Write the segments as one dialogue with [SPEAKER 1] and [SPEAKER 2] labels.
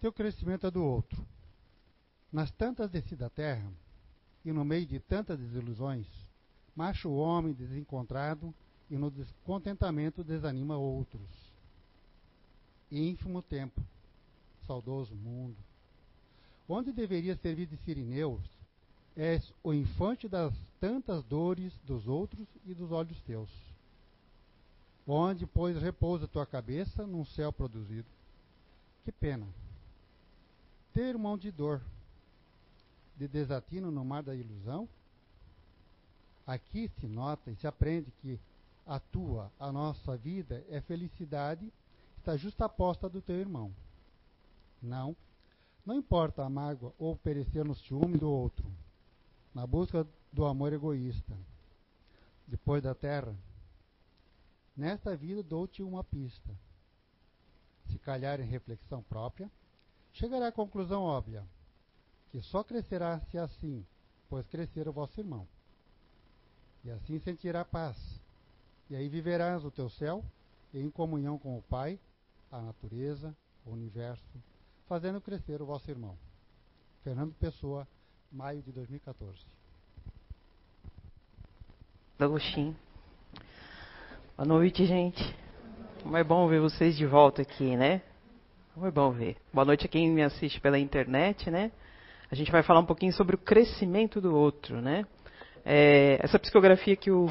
[SPEAKER 1] teu crescimento é do outro. Nas tantas descidas da terra, e no meio de tantas desilusões, marcha o homem desencontrado e no descontentamento desanima outros. Ínfimo tempo, saudoso mundo, onde deveria servir de sirineus, és o infante das tantas dores dos outros e dos olhos teus. Onde, pois, repousa tua cabeça num céu produzido. Que pena. Ter mão de dor, de desatino no mar da ilusão? Aqui se nota e se aprende que a tua, a nossa vida é felicidade, está justaposta do teu irmão. Não, não importa a mágoa ou perecer no ciúme do outro, na busca do amor egoísta. Depois da terra, nesta vida dou-te uma pista. Se calhar em reflexão própria, chegará à conclusão óbvia que só crescerá se assim, pois crescer o vosso irmão. E assim sentirá paz. E aí viverás o teu céu em comunhão com o Pai, a natureza, o universo, fazendo crescer o vosso irmão. Fernando Pessoa, maio de 2014.
[SPEAKER 2] Agostinho. Boa noite, gente. Como é bom ver vocês de volta aqui, né? É bom ver. Boa noite a quem me assiste pela internet, né? a gente vai falar um pouquinho sobre o crescimento do outro, né? É, essa psicografia que o,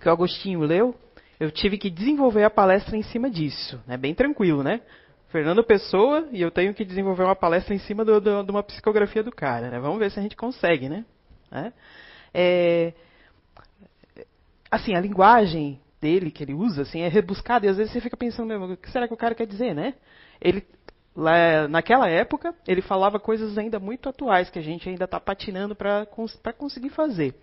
[SPEAKER 2] que o Agostinho leu, eu tive que desenvolver a palestra em cima disso, né? Bem tranquilo, né? Fernando Pessoa e eu tenho que desenvolver uma palestra em cima do, do, de uma psicografia do cara, né? Vamos ver se a gente consegue, né? É, é assim, a linguagem dele que ele usa, assim, é rebuscada e às vezes você fica pensando, o que será que o cara quer dizer, né? Ele Lá, naquela época, ele falava coisas ainda muito atuais que a gente ainda está patinando para conseguir fazer.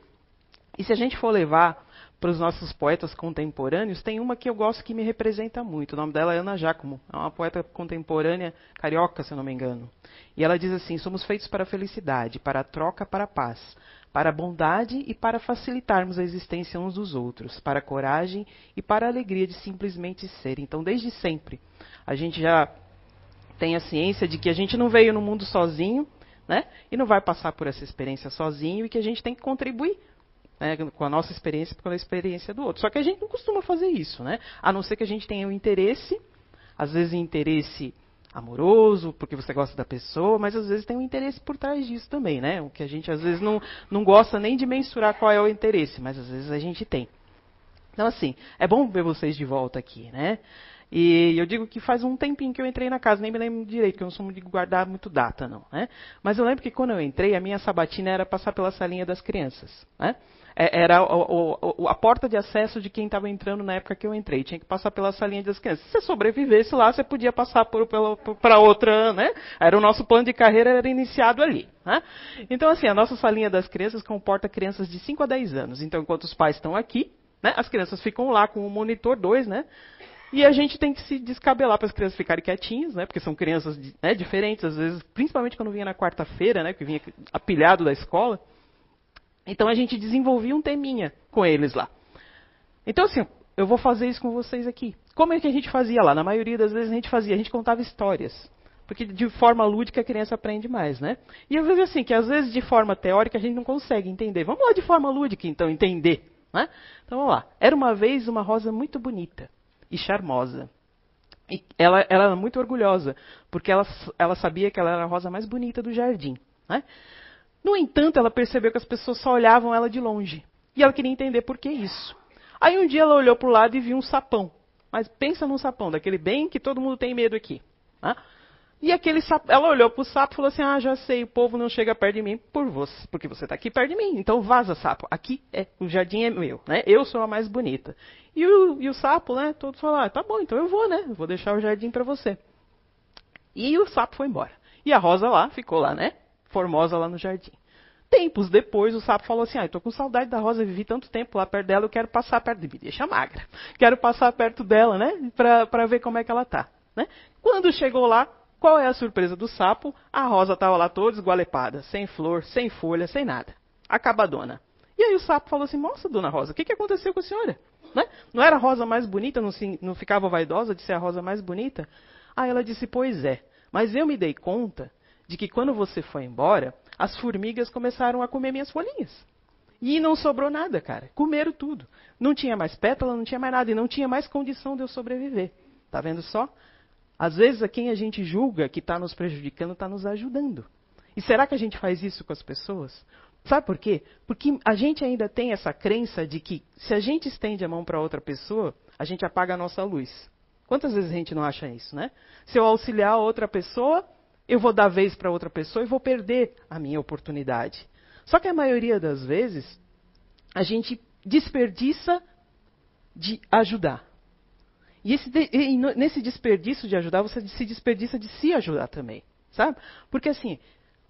[SPEAKER 2] E se a gente for levar para os nossos poetas contemporâneos, tem uma que eu gosto que me representa muito. O nome dela é Ana Giacomo, é uma poeta contemporânea carioca, se eu não me engano. E ela diz assim: somos feitos para a felicidade, para a troca, para a paz, para a bondade e para facilitarmos a existência uns dos outros, para a coragem e para a alegria de simplesmente ser. Então, desde sempre, a gente já tem a ciência de que a gente não veio no mundo sozinho, né? E não vai passar por essa experiência sozinho e que a gente tem que contribuir né, com a nossa experiência com a experiência do outro. Só que a gente não costuma fazer isso, né? A não ser que a gente tenha um interesse, às vezes interesse amoroso, porque você gosta da pessoa, mas às vezes tem um interesse por trás disso também, né? O que a gente às vezes não, não gosta nem de mensurar qual é o interesse, mas às vezes a gente tem. Então, assim, é bom ver vocês de volta aqui, né? E eu digo que faz um tempinho que eu entrei na casa, nem me lembro direito, que eu não sou de guardar muito data, não. Né? Mas eu lembro que quando eu entrei, a minha sabatina era passar pela salinha das crianças. Né? É, era a porta de acesso de quem estava entrando na época que eu entrei. Tinha que passar pela salinha das crianças. Se você sobrevivesse lá, você podia passar para outra, né? Era o nosso plano de carreira era iniciado ali. Né? Então, assim, a nossa salinha das crianças comporta crianças de 5 a 10 anos. Então, enquanto os pais estão aqui, né, as crianças ficam lá com o monitor 2, né? E a gente tem que se descabelar para as crianças ficarem quietinhas, né? Porque são crianças né, diferentes, às vezes, principalmente quando vinha na quarta-feira, né? Que vinha apilhado da escola. Então a gente desenvolvia um teminha com eles lá. Então, assim, eu vou fazer isso com vocês aqui. Como é que a gente fazia lá? Na maioria das vezes a gente fazia, a gente contava histórias. Porque de forma lúdica a criança aprende mais, né? E eu vejo assim, que às vezes de forma teórica a gente não consegue entender. Vamos lá de forma lúdica, então, entender. Né? Então vamos lá. Era uma vez uma rosa muito bonita e charmosa. E ela, ela era muito orgulhosa, porque ela, ela sabia que ela era a rosa mais bonita do jardim. Né? No entanto, ela percebeu que as pessoas só olhavam ela de longe. E ela queria entender por que isso. Aí um dia ela olhou para o lado e viu um sapão. Mas pensa num sapão, daquele bem que todo mundo tem medo aqui. Né? E aquele sapo, ela olhou para o sapo e falou assim: Ah, já sei, o povo não chega perto de mim por você, porque você está aqui perto de mim. Então vaza, sapo. Aqui é, o jardim é meu, né? Eu sou a mais bonita. E o, e o sapo, né? Todos falaram: ah, Tá bom, então eu vou, né? Vou deixar o jardim para você. E o sapo foi embora. E a rosa lá ficou lá, né? Formosa lá no jardim. Tempos depois, o sapo falou assim: Ah, eu tô com saudade da rosa, vivi tanto tempo lá perto dela, eu quero passar perto mim. Deixa magra. Quero passar perto dela, né? Para ver como é que ela tá. Né? Quando chegou lá, qual é a surpresa do sapo? A rosa estava lá toda esgualepada, sem flor, sem folha, sem nada. Acabadona. E aí o sapo falou assim: Nossa, dona Rosa, o que, que aconteceu com a senhora? Né? Não era a rosa mais bonita? Não, se, não ficava vaidosa de ser a rosa mais bonita? Aí ela disse: Pois é. Mas eu me dei conta de que quando você foi embora, as formigas começaram a comer minhas folhinhas. E não sobrou nada, cara. Comeram tudo. Não tinha mais pétala, não tinha mais nada. E não tinha mais condição de eu sobreviver. Tá vendo só? Às vezes, a quem a gente julga que está nos prejudicando está nos ajudando. E será que a gente faz isso com as pessoas? Sabe por quê? Porque a gente ainda tem essa crença de que se a gente estende a mão para outra pessoa, a gente apaga a nossa luz. Quantas vezes a gente não acha isso, né? Se eu auxiliar outra pessoa, eu vou dar vez para outra pessoa e vou perder a minha oportunidade. Só que a maioria das vezes, a gente desperdiça de ajudar. E, esse, e nesse desperdício de ajudar, você se desperdiça de se ajudar também, sabe? Porque assim,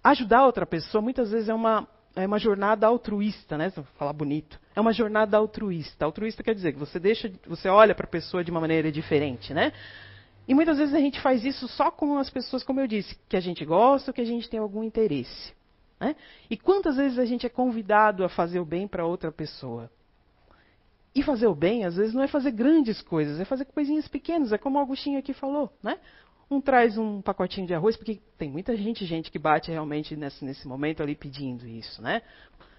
[SPEAKER 2] ajudar outra pessoa muitas vezes é uma, é uma jornada altruísta, né? Vou falar bonito. É uma jornada altruísta. Altruísta quer dizer que você deixa, você olha para a pessoa de uma maneira diferente, né? E muitas vezes a gente faz isso só com as pessoas, como eu disse, que a gente gosta ou que a gente tem algum interesse. Né? E quantas vezes a gente é convidado a fazer o bem para outra pessoa? E fazer o bem, às vezes, não é fazer grandes coisas, é fazer coisinhas pequenas, é como o Agostinho aqui falou, né? Um traz um pacotinho de arroz, porque tem muita gente, gente que bate realmente nesse, nesse momento ali pedindo isso, né?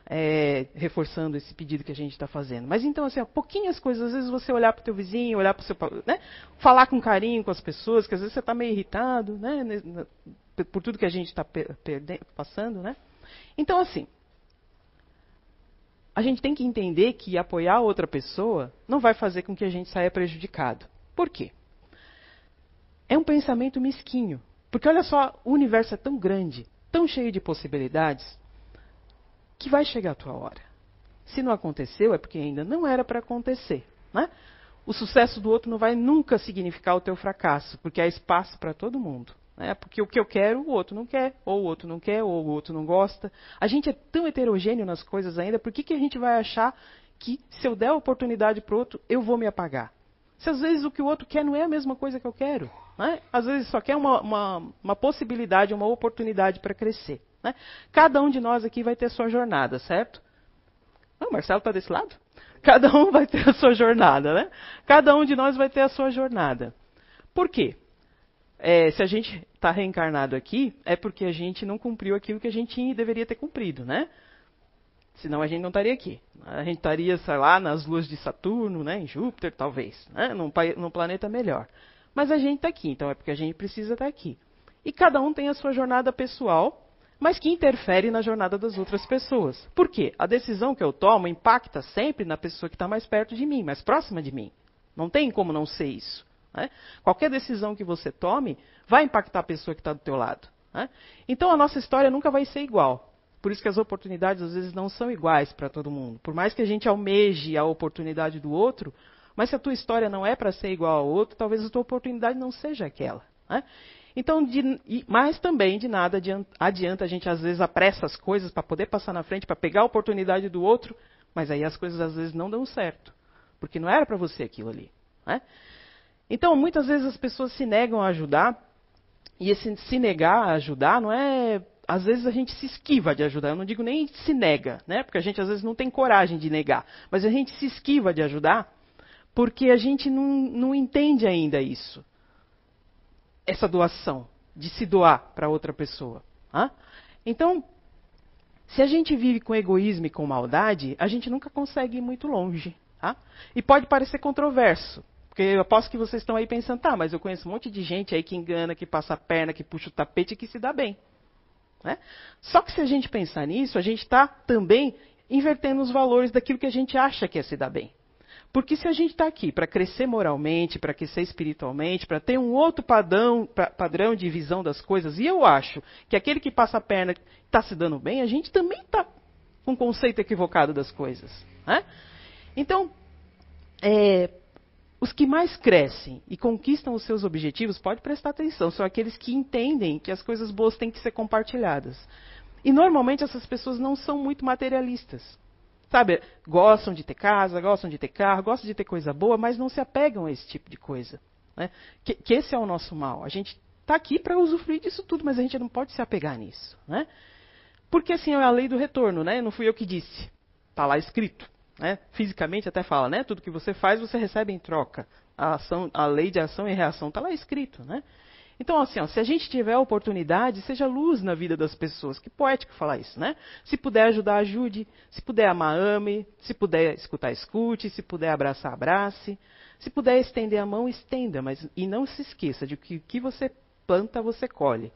[SPEAKER 2] É, reforçando esse pedido que a gente está fazendo. Mas então, assim, ó, pouquinhas coisas, às vezes você olhar para o teu vizinho, olhar para o seu. Né? Falar com carinho com as pessoas, que às vezes você está meio irritado, né? Por tudo que a gente está passando, né? Então, assim, a gente tem que entender que apoiar outra pessoa não vai fazer com que a gente saia prejudicado. Por quê? É um pensamento mesquinho. Porque olha só, o universo é tão grande, tão cheio de possibilidades, que vai chegar a tua hora. Se não aconteceu, é porque ainda não era para acontecer. Né? O sucesso do outro não vai nunca significar o teu fracasso, porque há espaço para todo mundo. Né? Porque o que eu quero, o outro não quer, ou o outro não quer, ou o outro não gosta. A gente é tão heterogêneo nas coisas ainda, por que, que a gente vai achar que se eu der a oportunidade para outro, eu vou me apagar? Se às vezes o que o outro quer não é a mesma coisa que eu quero. Né? Às vezes só quer uma, uma, uma possibilidade, uma oportunidade para crescer. Né? Cada um de nós aqui vai ter a sua jornada, certo? Ah, o Marcelo está desse lado? Cada um vai ter a sua jornada, né? Cada um de nós vai ter a sua jornada. Por quê? é, se a gente está reencarnado aqui, é porque a gente não cumpriu aquilo que a gente deveria ter cumprido, né? Senão a gente não estaria aqui. A gente estaria, sei lá, nas luas de Saturno, né, em Júpiter, talvez, né, num, num planeta melhor. Mas a gente está aqui, então é porque a gente precisa estar tá aqui. E cada um tem a sua jornada pessoal, mas que interfere na jornada das outras pessoas. Por quê? A decisão que eu tomo impacta sempre na pessoa que está mais perto de mim, mais próxima de mim. Não tem como não ser isso. Né? Qualquer decisão que você tome vai impactar a pessoa que está do teu lado. Né? Então a nossa história nunca vai ser igual. Por isso que as oportunidades às vezes não são iguais para todo mundo. Por mais que a gente almeje a oportunidade do outro, mas se a tua história não é para ser igual ao outro, talvez a tua oportunidade não seja aquela. Né? Então, de, mas também de nada adianta, adianta, a gente às vezes apressa as coisas para poder passar na frente, para pegar a oportunidade do outro, mas aí as coisas às vezes não dão certo, porque não era para você aquilo ali. Né? Então, muitas vezes as pessoas se negam a ajudar, e esse se negar a ajudar não é. Às vezes a gente se esquiva de ajudar. Eu não digo nem se nega, né? Porque a gente às vezes não tem coragem de negar. Mas a gente se esquiva de ajudar porque a gente não, não entende ainda isso. Essa doação, de se doar para outra pessoa. Tá? Então, se a gente vive com egoísmo e com maldade, a gente nunca consegue ir muito longe. Tá? E pode parecer controverso. Porque eu aposto que vocês estão aí pensando, tá, mas eu conheço um monte de gente aí que engana, que passa a perna, que puxa o tapete e que se dá bem. Né? Só que se a gente pensar nisso, a gente está também invertendo os valores daquilo que a gente acha que é se dar bem. Porque se a gente está aqui para crescer moralmente, para crescer espiritualmente, para ter um outro padrão, padrão de visão das coisas, e eu acho que aquele que passa a perna está se dando bem, a gente também está com um conceito equivocado das coisas. Né? Então, é, os que mais crescem e conquistam os seus objetivos, pode prestar atenção, são aqueles que entendem que as coisas boas têm que ser compartilhadas. E normalmente essas pessoas não são muito materialistas. Sabe, gostam de ter casa, gostam de ter carro, gostam de ter coisa boa, mas não se apegam a esse tipo de coisa. Né? Que, que, esse é o nosso mal. A gente está aqui para usufruir disso tudo, mas a gente não pode se apegar nisso. Né? Porque assim é a lei do retorno, né? não fui eu que disse. Está lá escrito. Né? Fisicamente até fala, né? Tudo que você faz, você recebe em troca. A, ação, a lei de ação e reação está lá escrito, né? Então, assim, ó, se a gente tiver a oportunidade, seja luz na vida das pessoas. Que poético falar isso, né? Se puder ajudar, ajude. Se puder amar, ame. Se puder escutar, escute. Se puder abraçar, abrace. Se puder estender a mão, estenda. Mas, e não se esqueça de que o que você planta, você colhe.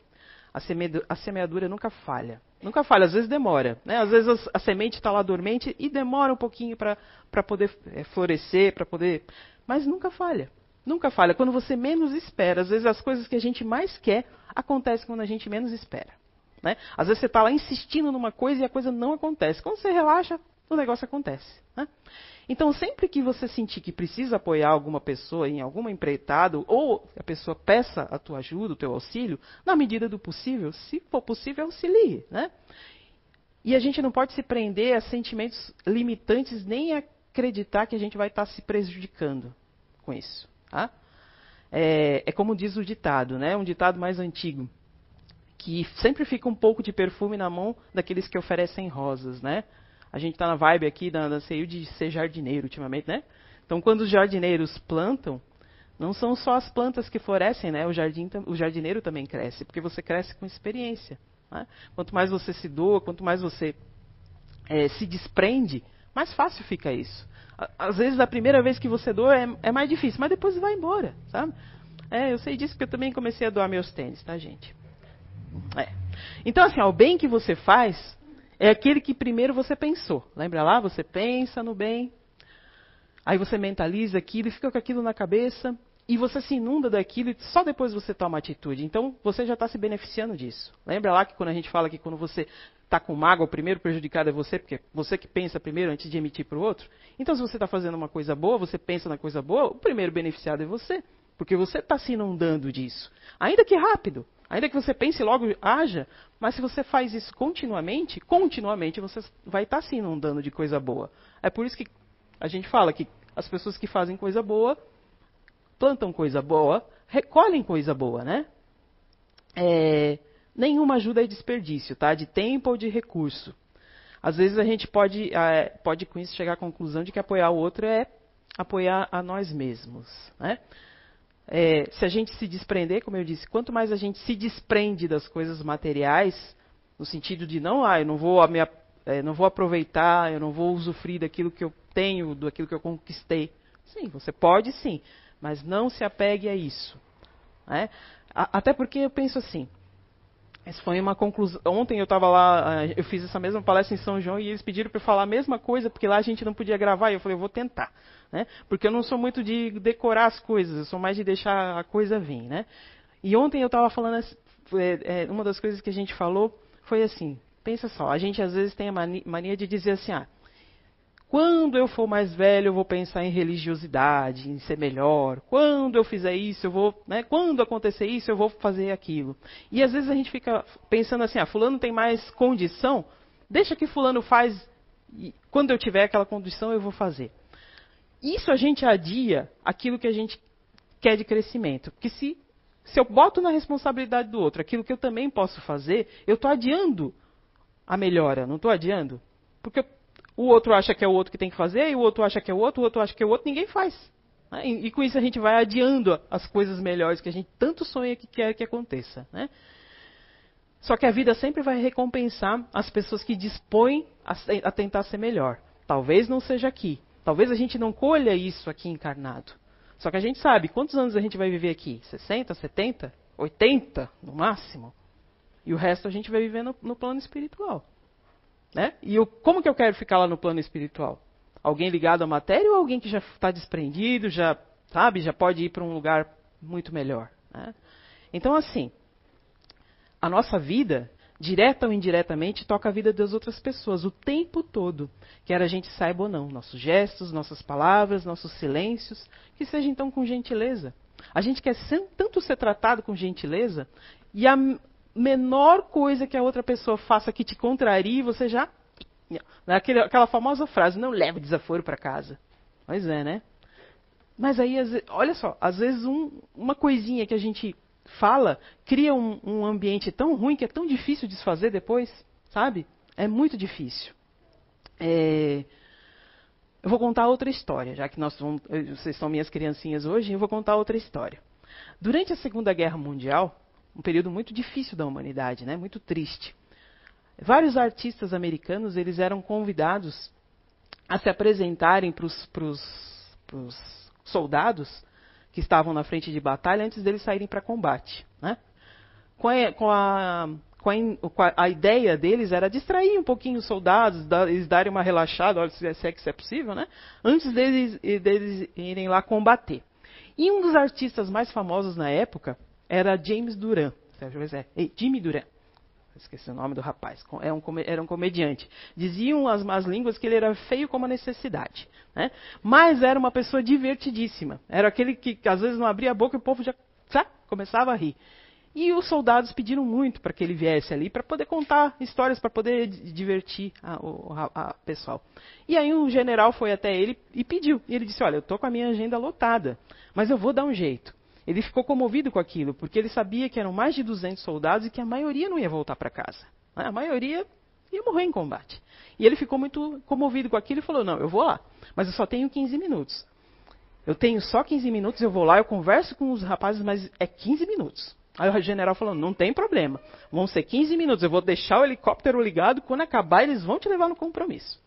[SPEAKER 2] A, semeadura nunca falha. Nunca falha, às vezes demora. Né? Às vezes a, a semente está lá dormente e demora um pouquinho para poder é, florescer, para poder. Mas nunca falha. Nunca falha. Quando você menos espera. Às vezes as coisas que a gente mais quer acontecem quando a gente menos espera. Né? Às vezes você está lá insistindo numa coisa e a coisa não acontece. Quando você relaxa, o negócio acontece. Né? Então, sempre que você sentir que precisa apoiar alguma pessoa em alguma empreitada, ou a pessoa peça a tua ajuda, o teu auxílio, na medida do possível, se for possível, auxilie. Né? E a gente não pode se prender a sentimentos limitantes nem acreditar que a gente vai estar se prejudicando com isso. Tá? É, é como diz o ditado, né? um ditado mais antigo, que sempre fica um pouco de perfume na mão daqueles que oferecem rosas, né? A gente está na vibe aqui da, da CEU de ser jardineiro ultimamente, né? Então, quando os jardineiros plantam, não são só as plantas que florescem, né? O, jardim, o jardineiro também cresce, porque você cresce com experiência. Né? Quanto mais você se doa, quanto mais você é, se desprende, mais fácil fica isso. Às vezes, a primeira vez que você doa é, é mais difícil, mas depois vai embora, sabe? É, eu sei disso porque eu também comecei a doar meus tênis, tá, gente? É. Então, assim, ó, o bem que você faz é aquele que primeiro você pensou. Lembra lá? Você pensa no bem, aí você mentaliza aquilo e fica com aquilo na cabeça, e você se inunda daquilo e só depois você toma atitude. Então você já está se beneficiando disso. Lembra lá que quando a gente fala que quando você está com mágoa, o primeiro prejudicado é você, porque você que pensa primeiro antes de emitir para o outro. Então se você está fazendo uma coisa boa, você pensa na coisa boa, o primeiro beneficiado é você, porque você está se inundando disso. Ainda que rápido, Ainda que você pense logo haja, mas se você faz isso continuamente, continuamente você vai estar se inundando de coisa boa. É por isso que a gente fala que as pessoas que fazem coisa boa, plantam coisa boa, recolhem coisa boa, né? É, nenhuma ajuda é desperdício, tá? De tempo ou de recurso. Às vezes a gente pode, é, pode com isso chegar à conclusão de que apoiar o outro é apoiar a nós mesmos, né? É, se a gente se desprender, como eu disse, quanto mais a gente se desprende das coisas materiais, no sentido de não, ah, eu não vou, me, é, não vou aproveitar, eu não vou usufruir daquilo que eu tenho, daquilo que eu conquistei. Sim, você pode sim, mas não se apegue a isso. Né? Até porque eu penso assim, essa foi uma conclusão. Ontem eu estava lá, ah, eu fiz essa mesma palestra em São João e eles pediram para eu falar a mesma coisa, porque lá a gente não podia gravar. E eu falei, eu vou tentar. Né? Porque eu não sou muito de decorar as coisas, eu sou mais de deixar a coisa vir. Né? E ontem eu estava falando, é, é, uma das coisas que a gente falou foi assim: pensa só, a gente às vezes tem a mania de dizer assim, ah, quando eu for mais velho, eu vou pensar em religiosidade, em ser melhor. Quando eu fizer isso, eu vou. Né, quando acontecer isso, eu vou fazer aquilo. E às vezes a gente fica pensando assim: ah, Fulano tem mais condição, deixa que Fulano faz. E quando eu tiver aquela condição, eu vou fazer. Isso a gente adia aquilo que a gente quer de crescimento. Porque se, se eu boto na responsabilidade do outro aquilo que eu também posso fazer, eu estou adiando a melhora, não estou adiando? Porque o outro acha que é o outro que tem que fazer, e o outro acha que é o outro, o outro acha que é o outro, ninguém faz. Né? E, e, com isso a gente vai adiando as coisas melhores que a gente tanto sonha que quer que aconteça. Né? Só que a vida sempre vai recompensar as pessoas que dispõem a, a tentar ser melhor. Talvez não seja aqui. Talvez a gente não colha isso aqui encarnado. Só que a gente sabe quantos anos a gente vai viver aqui? 60, 70, 80 no máximo? E o resto a gente vai viver no, no plano espiritual. Né? E eu, como que eu quero ficar lá no plano espiritual? Alguém ligado à matéria ou alguém que já está desprendido, já sabe, já pode ir para um lugar muito melhor? Né? Então, assim, a nossa vida, direta ou indiretamente, toca a vida das outras pessoas o tempo todo, quer a gente saiba ou não. Nossos gestos, nossas palavras, nossos silêncios, que seja então com gentileza. A gente quer tanto ser tratado com gentileza, e a, menor coisa que a outra pessoa faça que te contrarie, você já. Aquele, aquela famosa frase, não leve desaforo para casa. Pois é, né? Mas aí, olha só, às vezes um, uma coisinha que a gente fala cria um, um, ambiente tão ruim que é tão difícil desfazer depois, sabe? É muito difícil. É, eu vou contar outra história, já que nós vamos, vocês são minhas criancinhas hoje, eu vou contar outra história. Durante a Segunda Guerra Mundial, um período muito difícil da humanidade, né? muito triste. Vários artistas americanos eles eram convidados a se apresentarem para os soldados que estavam na frente de batalha antes deles saírem para combate. Né? Com, a, com, a, com, a, a, ideia deles era distrair um pouquinho os soldados, dar, eles darem uma relaxada, olha, se é que isso é possível, né? antes deles, deles irem lá combater. E um dos artistas mais famosos na época era James Duran. É, Jimmy Duran. Esqueci o nome do rapaz. Era é um, era um comediante. Diziam as más línguas que ele era feio como a necessidade. Né? Mas era uma pessoa divertidíssima. Era aquele que, às vezes não abria a boca e o povo já sabe, começava a rir. E os soldados pediram muito para que ele viesse ali, para poder contar histórias, para poder divertir a, pessoal. E aí um general foi até ele e pediu. E ele disse: Olha, eu estou com a minha agenda lotada, mas eu vou dar um jeito. Ele ficou comovido com aquilo, porque ele sabia que eram mais de 200 soldados e que a maioria não ia voltar para casa. A maioria ia morrer em combate. E ele ficou muito comovido com aquilo e falou: Não, eu vou lá, mas eu só tenho 15 minutos. Eu tenho só 15 minutos, eu vou lá, eu converso com os rapazes, mas é 15 minutos. Aí o general falou: não tem problema. Vão ser 15 minutos. Eu vou deixar o helicóptero ligado. Quando acabar, eles vão te levar no compromisso.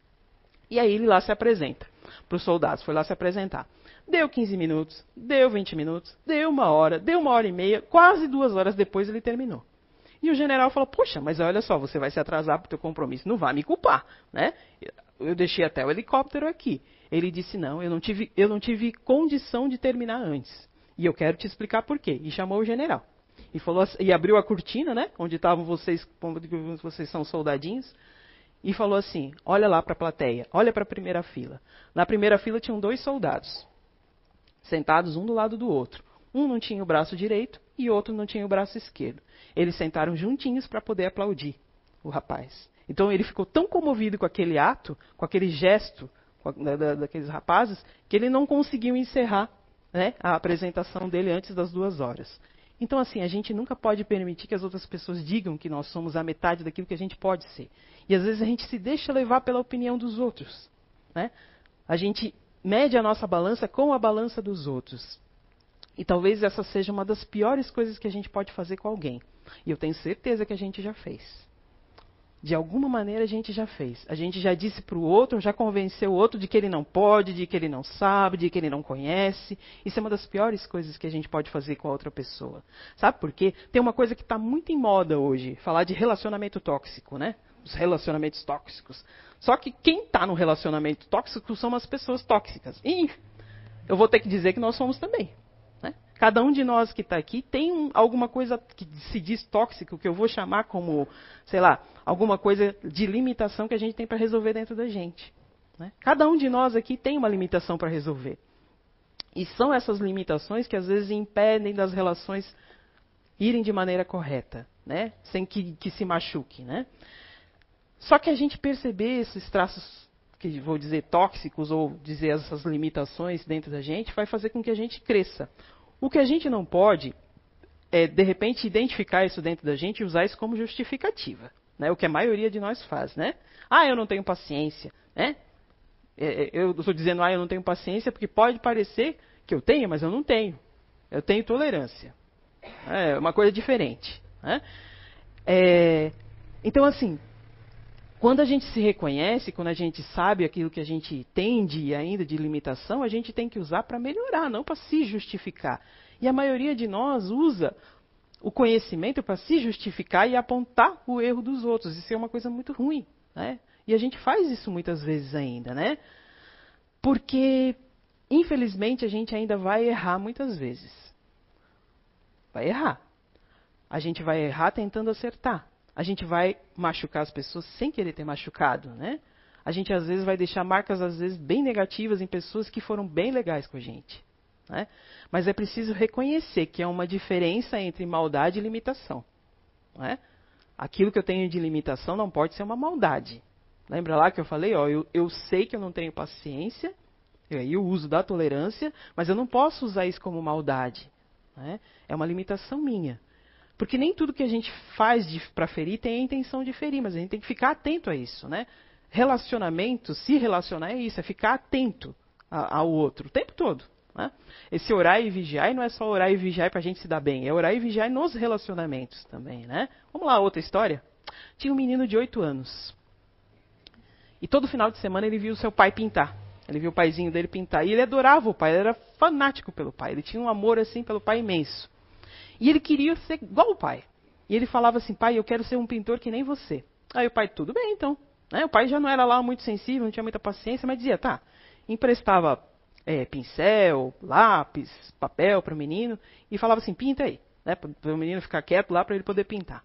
[SPEAKER 2] E aí ele lá se apresenta para os soldados. Foi lá se apresentar. Deu 15 minutos, deu 20 minutos, deu uma hora, deu uma hora e meia, quase duas horas depois ele terminou. E o general falou: Poxa, mas olha só, você vai se atrasar para o teu compromisso, não vai me culpar, né? Eu deixei até o helicóptero aqui. Ele disse: Não, eu não tive, eu não tive condição de terminar antes. E eu quero te explicar por quê. E chamou o general e falou e abriu a cortina, né, onde estavam vocês, vocês são soldadinhos, e falou assim: "Olha lá para a plateia, olha para a primeira fila. Na primeira fila tinham dois soldados, sentados um do lado do outro. Um não tinha o braço direito e outro não tinha o braço esquerdo. Eles sentaram juntinhos para poder aplaudir o rapaz. Então ele ficou tão comovido com aquele ato, com aquele gesto da, da, daqueles rapazes, que ele não conseguiu encerrar né, a apresentação dele antes das duas horas. Então, assim, a gente nunca pode permitir que as outras pessoas digam que nós somos a metade daquilo que a gente pode ser. E às vezes a gente se deixa levar pela opinião dos outros. Né? A gente mede a nossa balança com a balança dos outros. E talvez essa seja uma das piores coisas que a gente pode fazer com alguém. E eu tenho certeza que a gente já fez de alguma maneira a gente já fez. A gente já disse para o outro, já convenceu o outro de que ele não pode, de que ele não sabe, de que ele não conhece. Isso é uma das piores coisas que a gente pode fazer com a outra pessoa. Sabe por quê? Tem uma coisa que está muito em moda hoje, falar de relacionamento tóxico, né? Os relacionamentos tóxicos. Só que quem está no relacionamento tóxico são as pessoas tóxicas. E eu vou ter que dizer que nós somos também. Cada um de nós que está aqui tem um, alguma coisa que se diz tóxico, que eu vou chamar como, sei lá, alguma coisa de limitação que a gente tem para resolver dentro da gente. Né? Cada um de nós aqui tem uma limitação para resolver. E são essas limitações que às vezes impedem das relações irem de maneira correta, né? sem que, que se machuque. Né? Só que a gente perceber esses traços que vou dizer tóxicos ou dizer essas limitações dentro da gente vai fazer com que a gente cresça. O que a gente não pode é, de repente, identificar isso dentro da gente e usar isso como justificativa. Né? O que a maioria de nós faz. Né? Ah, eu não tenho paciência. Né? É, é eu estou dizendo, ah, eu não tenho paciência, porque pode parecer que eu tenho, mas eu não tenho. Eu tenho tolerância. É uma coisa diferente. Né? É, então, assim, quando a gente se reconhece, quando a gente sabe aquilo que a gente tem de ainda de limitação, a gente tem que usar para melhorar, não para se justificar. E a maioria de nós usa o conhecimento para se justificar e apontar o erro dos outros. Isso é uma coisa muito ruim, né? E a gente faz isso muitas vezes ainda, né? Porque, infelizmente, a gente ainda vai errar muitas vezes. Vai errar. A gente vai errar tentando acertar a gente vai machucar as pessoas sem querer ter machucado, né? A gente às vezes vai deixar marcas às vezes bem negativas em pessoas que foram bem legais com a gente, né? Mas é preciso reconhecer que há uma diferença entre maldade e limitação, né? Aquilo que eu tenho de limitação não pode ser uma maldade. Lembra lá que eu falei, ó, eu, eu sei que eu não tenho paciência, e aí uso da tolerância, mas eu não posso usar isso como maldade. Né? É uma limitação minha. Porque nem tudo que a gente faz para ferir tem a intenção de ferir, mas a gente tem que ficar atento a isso, né? Relacionamento, se relacionar é isso, é ficar atento ao outro o tempo todo. Né? Esse orar e vigiar não é só orar e vigiar para a gente se dar bem, é orar e vigiar nos relacionamentos também. Né? Vamos lá, outra história? Tinha um menino de 8 anos. E todo final de semana ele viu seu pai pintar. Ele viu o paizinho dele pintar. E ele adorava o pai, ele era fanático pelo pai. Ele tinha um amor assim pelo pai imenso. E ele queria ser igual o pai. E ele falava assim: pai, eu quero ser um pintor que nem você. Aí o pai, tudo bem então. Né? O pai já não era lá muito sensível, não tinha muita paciência, mas dizia: tá. Emprestava é, pincel, lápis, papel para o menino e falava assim: pinta aí. Né? Para o menino ficar quieto lá para ele poder pintar.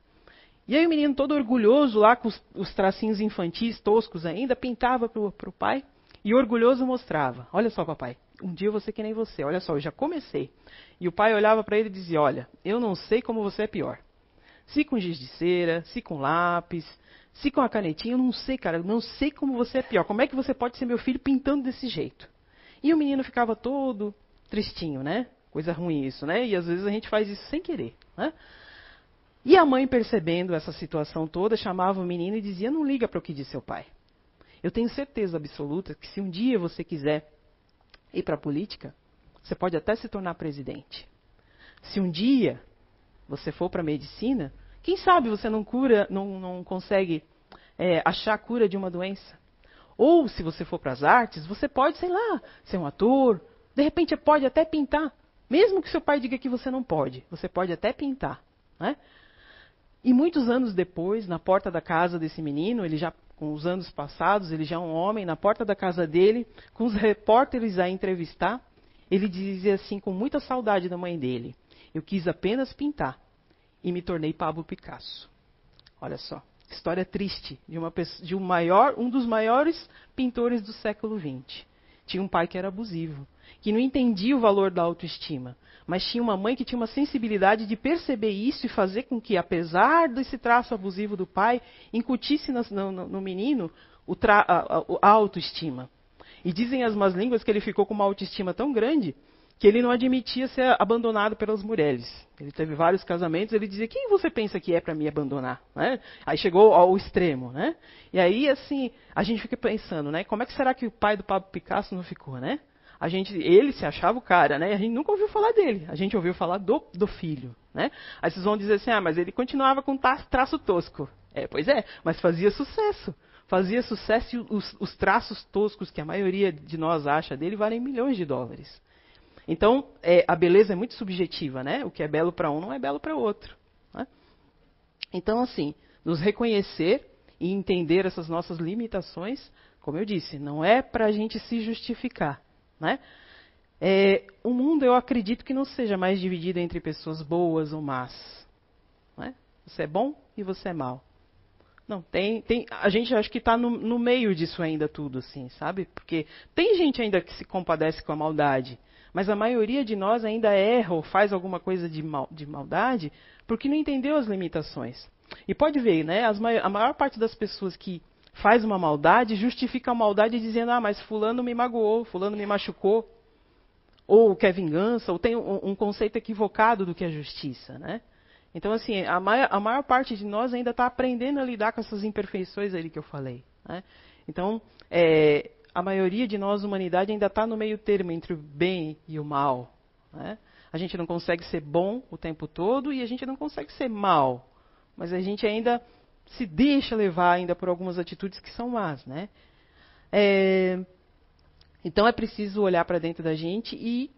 [SPEAKER 2] E aí o menino todo orgulhoso lá com os, os tracinhos infantis toscos ainda, pintava para o pai e orgulhoso mostrava: Olha só, papai, um dia eu vou ser que nem você. Olha só, eu já comecei. E o pai olhava para ele e dizia: Olha, eu não sei como você é pior. Se com giz de cera, se com lápis, se com a canetinha, eu não sei, cara, eu não sei como você é pior. Como é que você pode ser meu filho pintando desse jeito? E o menino ficava todo tristinho, né? Coisa ruim isso, né? E às vezes a gente faz isso sem querer, né? E a mãe, percebendo essa situação toda, chamava o menino e dizia: Não liga para o que diz seu pai. Eu tenho certeza absoluta que se um dia você quiser ir para a política, você pode até se tornar presidente. Se um dia você for para a medicina, quem sabe você não cura, não, não consegue é, achar a cura de uma doença. Ou se você for para as artes, você pode, sei lá, ser um ator, de repente pode até pintar. Mesmo que seu pai diga que você não pode, você pode até pintar. Né? E muitos anos depois, na porta da casa desse menino, ele já os anos passados, ele já é um homem, na porta da casa dele, com os repórteres a entrevistar, ele dizia assim, com muita saudade da mãe dele: Eu quis apenas pintar e me tornei Pablo Picasso. Olha só, história triste de, uma, de um, maior, um dos maiores pintores do século XX. Tinha um pai que era abusivo, que não entendia o valor da autoestima, mas tinha uma mãe que tinha uma sensibilidade de perceber isso e fazer com que, apesar desse traço abusivo do pai, incutisse no, no, no menino a, a, autoestima. E dizem as más línguas que ele ficou com uma autoestima tão grande que ele não admitia ser abandonado pelas mulheres. Ele teve vários casamentos, ele dizia: Quem você pensa que é para me abandonar? Né? Aí chegou ao extremo. Né? E aí, assim, a gente fica pensando: né, como é que será que o pai do Pablo Picasso não ficou? Né? A gente, ele se achava o cara, né? A gente nunca ouviu falar dele. A gente ouviu falar do, do filho, né? Aí vocês vão dizer assim, ah, mas ele continuava com traço tosco. É, pois é, mas fazia sucesso. Fazia sucesso e os, os traços toscos que a maioria de nós acha dele valem milhões de dólares. Então, é, a beleza é muito subjetiva, né? O que é belo para um não é belo para outro. Né? Então, assim, nos reconhecer e entender essas nossas limitações, como eu disse, não é para a gente se justificar, né? É, o mundo, eu acredito que não seja mais dividido entre pessoas boas ou más. Né? Você é bom e você é mal. Não, tem, tem, a gente acho que está no, no, meio disso ainda tudo, assim, sabe? Porque tem gente ainda que se compadece com a maldade, mas a maioria de nós ainda erra ou faz alguma coisa de, mal, de maldade porque não entendeu as limitações. E pode ver, né? As, a maior parte das pessoas que faz uma maldade, justifica a maldade dizendo: ah, mas Fulano me magoou, Fulano me machucou, ou quer vingança, ou tem um, um conceito equivocado do que é justiça, né? Então, assim, a maior, a maior parte de nós ainda está aprendendo a lidar com essas imperfeições ali que eu falei. Né? Então, é, a maioria de nós, humanidade, ainda está no meio termo entre o bem e o mal. Né? A gente não consegue ser bom o tempo todo e a gente não consegue ser mal. Mas a gente ainda se deixa levar ainda por algumas atitudes que são más, né? É, então é preciso olhar para dentro da gente e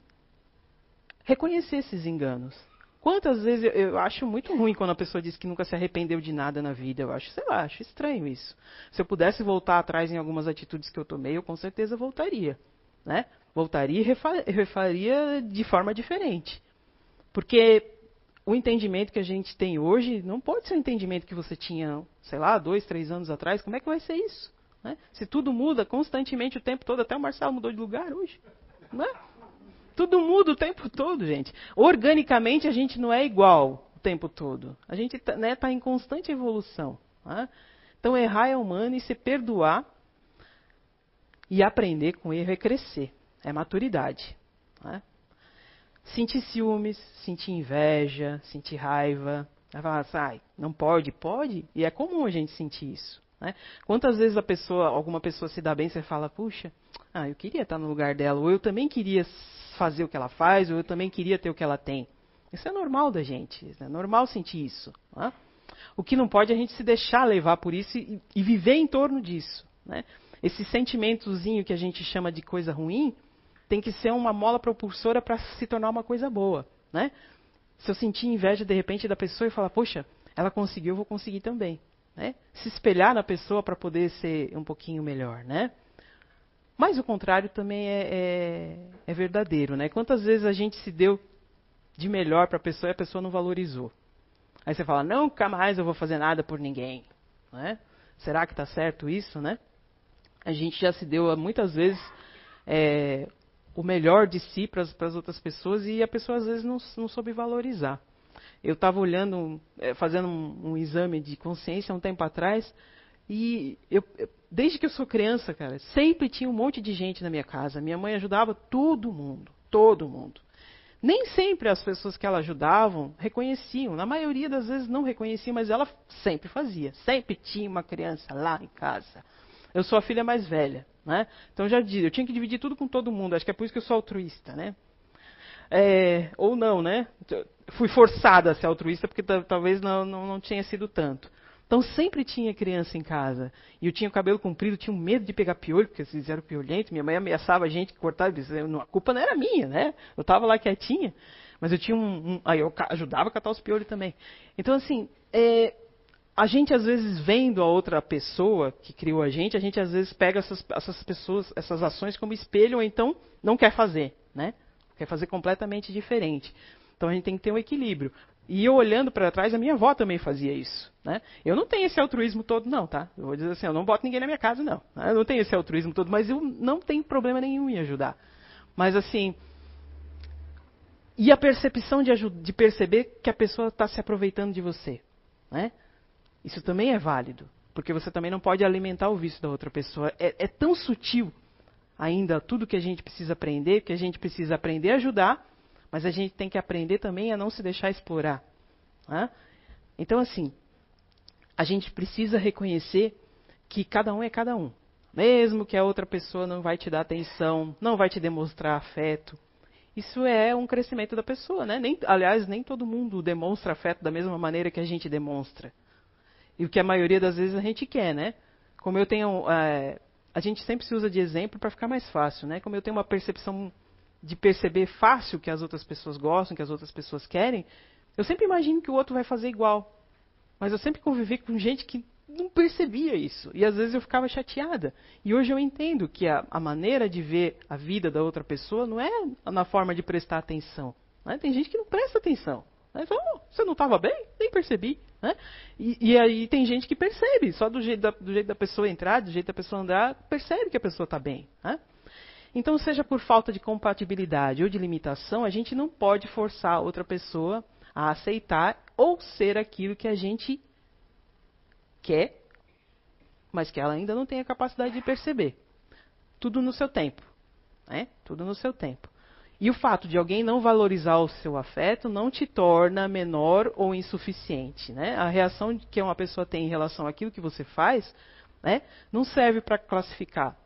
[SPEAKER 2] reconhecer esses enganos. Quantas vezes eu, eu, acho muito ruim quando a pessoa diz que nunca se arrependeu de nada na vida. Eu acho, sei lá, acho estranho isso. Se eu pudesse voltar atrás em algumas atitudes que eu tomei, eu com certeza voltaria, né? Voltaria e refaria de forma diferente. Porque o entendimento que a gente tem hoje não pode ser o entendimento que você tinha, sei lá, dois, três anos atrás. Como é que vai ser isso? Né? Se tudo muda constantemente o tempo todo, até o Marcelo mudou de lugar hoje. Não é? Tudo muda o tempo todo, gente. Organicamente a gente não é igual o tempo todo. A gente está né, tá em constante evolução. Né? Então errar é humano e se perdoar e aprender com erro é crescer. É maturidade. Né? Sentir ciúmes, sentir inveja, sentir raiva. Vai falar assim, ah, não pode? Pode. E é comum a gente sentir isso. Né? Quantas vezes a pessoa, alguma pessoa se dá bem, você fala, puxa, ah, eu queria estar no lugar dela, ou eu também queria fazer o que ela faz, ou eu também queria ter o que ela tem. Isso é normal da gente, é normal sentir isso. Né? O que não pode é a gente se deixar levar por isso e, e viver em torno disso. Né? Esse sentimentozinho que a gente chama de coisa ruim tem que ser uma mola propulsora para se tornar uma coisa boa. Né? Se eu sentir inveja de repente da pessoa e falar, poxa, ela conseguiu, eu vou conseguir também. Né? Se espelhar na pessoa para poder ser um pouquinho melhor. Né? Mas o contrário também é, é, é verdadeiro. Né? Quantas vezes a gente se deu de melhor para a pessoa e a pessoa não valorizou? Aí você fala, nunca mais eu vou fazer nada por ninguém. Né? Será que está certo isso, né? A gente já se deu muitas vezes é, o melhor de si para as outras pessoas e a pessoa às vezes não, não soube valorizar. Eu estava olhando, é, fazendo um, um, exame de consciência um tempo atrás e eu, desde que eu sou criança, cara, sempre tinha um monte de gente na minha casa. Minha mãe ajudava todo mundo, todo mundo. Nem sempre as pessoas que ela ajudavam reconheciam, na maioria das vezes não reconheciam, mas ela sempre fazia. Sempre tinha uma criança lá em casa. Eu sou a filha mais velha, né? Então já disse, eu tinha que dividir tudo com todo mundo. Acho que é por isso que eu sou altruísta, né? É, ou não, né? Fui forçada a ser altruísta porque talvez não, não, não tinha sido tanto. Então sempre tinha criança em casa. E eu tinha o cabelo comprido, tinha um medo de pegar piolho, porque eles eram piolhentos. Minha mãe ameaçava a gente que cortava. A culpa não era minha, né? Eu estava lá quietinha. Mas eu tinha um, um. Aí eu ajudava a catar os piolhos também. Então, assim, é, a gente às vezes vendo a outra pessoa que criou a gente, a gente às vezes pega essas, essas pessoas, essas ações como espelho, ou então não quer fazer, né? Quer fazer completamente diferente. Então a gente tem que ter um equilíbrio. E eu olhando para trás, a minha avó também fazia isso. Né? Eu não tenho esse altruísmo todo, não, tá? Eu vou dizer assim, eu não boto ninguém na minha casa, não. Né? Eu não tenho esse altruísmo todo, mas eu não tenho problema nenhum em ajudar. Mas assim. E a percepção de, de perceber que a pessoa está se aproveitando de você. Né? Isso também é válido. Porque você também não pode alimentar o vício da outra pessoa. É, é tão sutil ainda tudo que a gente precisa aprender, que a gente precisa aprender a ajudar mas a gente tem que aprender também a não se deixar explorar. Né? Então, assim, a gente precisa reconhecer que cada um é cada um. Mesmo que a outra pessoa não vai te dar atenção, não vai te demonstrar afeto. Isso é um crescimento da pessoa, né? Nem, aliás, nem todo mundo demonstra afeto da mesma maneira que a gente demonstra. E o que a maioria das vezes a gente quer, né? Como eu tenho. É, a gente sempre se usa de exemplo para ficar mais fácil, né? Como eu tenho uma percepção de perceber fácil que as outras pessoas gostam, que as outras pessoas querem, eu sempre imagino que o outro vai fazer igual. Mas eu sempre convivi com gente que não percebia isso. E às vezes eu ficava chateada. E hoje eu entendo que a, a maneira de ver a vida da outra pessoa não é na forma de prestar atenção. Né? Tem gente que não presta atenção. Né? Fala, oh, você não estava bem? Nem percebi. Né? E, e, aí tem gente que percebe, só do jeito, da, do jeito da pessoa entrar, do jeito da pessoa andar, percebe que a pessoa está bem. Né? Então, seja por falta de compatibilidade ou de limitação, a gente não pode forçar outra pessoa a aceitar ou ser aquilo que a gente quer, mas que ela ainda não tem a capacidade de perceber. Tudo no seu tempo. Né? Tudo no seu tempo. E o fato de alguém não valorizar o seu afeto não te torna menor ou insuficiente. Né? A reação que uma pessoa tem em relação àquilo que você faz né, não serve para classificar